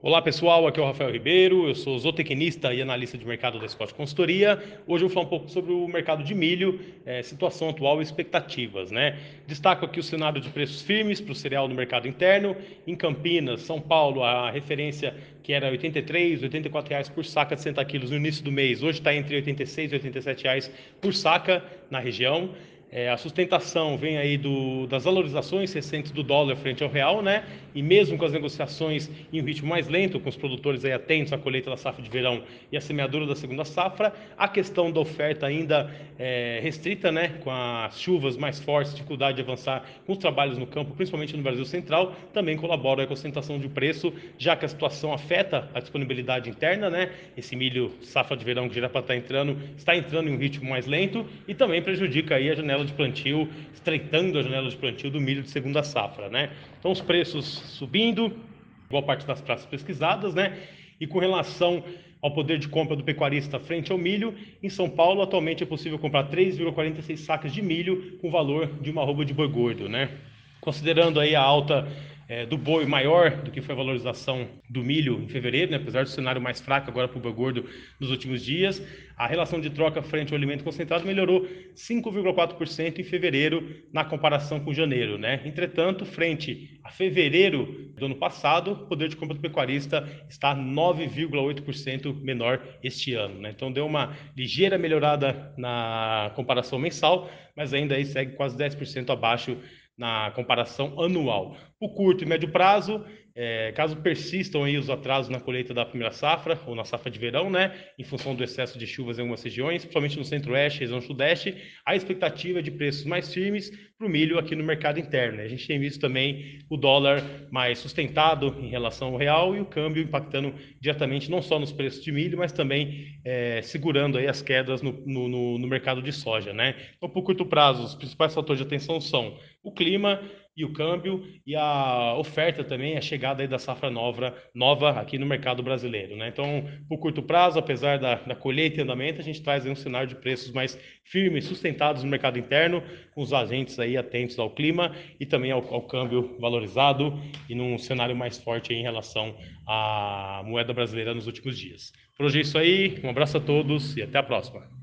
Olá pessoal, aqui é o Rafael Ribeiro, eu sou zootecnista e analista de mercado da Scott Consultoria. Hoje eu vou falar um pouco sobre o mercado de milho, é, situação atual e expectativas. Né? Destaco aqui o cenário de preços firmes para o cereal no mercado interno. Em Campinas, São Paulo, a referência que era R$ 83, 84 reais por saca de 60 quilos no início do mês, hoje está entre R$ 86 e 87 reais por saca na região. É, a sustentação vem aí do, das valorizações recentes do dólar frente ao real, né? E mesmo com as negociações em um ritmo mais lento, com os produtores aí atentos à colheita da safra de verão e à semeadura da segunda safra, a questão da oferta ainda é, restrita, né? Com as chuvas mais fortes, dificuldade de avançar com os trabalhos no campo, principalmente no Brasil Central, também colabora com a sustentação de preço, já que a situação afeta a disponibilidade interna, né? Esse milho safra de verão que já para estar entrando, está entrando em um ritmo mais lento e também prejudica aí a janela janela de plantio, estreitando a janela de plantio do milho de segunda safra, né? Então os preços subindo, boa parte das praças pesquisadas, né? E com relação ao poder de compra do pecuarista frente ao milho, em São Paulo atualmente é possível comprar 3,46 sacas de milho com valor de uma arroba de boi gordo, né? Considerando aí a alta é, do boi maior do que foi a valorização do milho em fevereiro, né? apesar do cenário mais fraco agora para o boi gordo nos últimos dias. A relação de troca frente ao alimento concentrado melhorou 5,4% em fevereiro na comparação com janeiro. Né? Entretanto, frente a fevereiro do ano passado, o poder de compra do pecuarista está 9,8% menor este ano. Né? Então deu uma ligeira melhorada na comparação mensal, mas ainda aí segue quase 10% abaixo na comparação anual. O curto e médio prazo, é, caso persistam aí os atrasos na colheita da primeira safra ou na safra de verão, né, em função do excesso de chuvas em algumas regiões, principalmente no centro-oeste e região sudeste, a expectativa é de preços mais firmes para o milho aqui no mercado interno. Né? A gente tem visto também o dólar mais sustentado em relação ao real e o câmbio impactando diretamente não só nos preços de milho, mas também é, segurando aí as quedas no, no, no mercado de soja. Né? Então, por curto prazo, os principais fatores de atenção são o clima, e o câmbio e a oferta também, a chegada aí da safra nova, nova aqui no mercado brasileiro. Né? Então, por curto prazo, apesar da, da colheita e andamento, a gente traz um cenário de preços mais firmes, sustentados no mercado interno, com os agentes aí atentos ao clima e também ao, ao câmbio valorizado e num cenário mais forte em relação à moeda brasileira nos últimos dias. Por hoje é isso aí, um abraço a todos e até a próxima.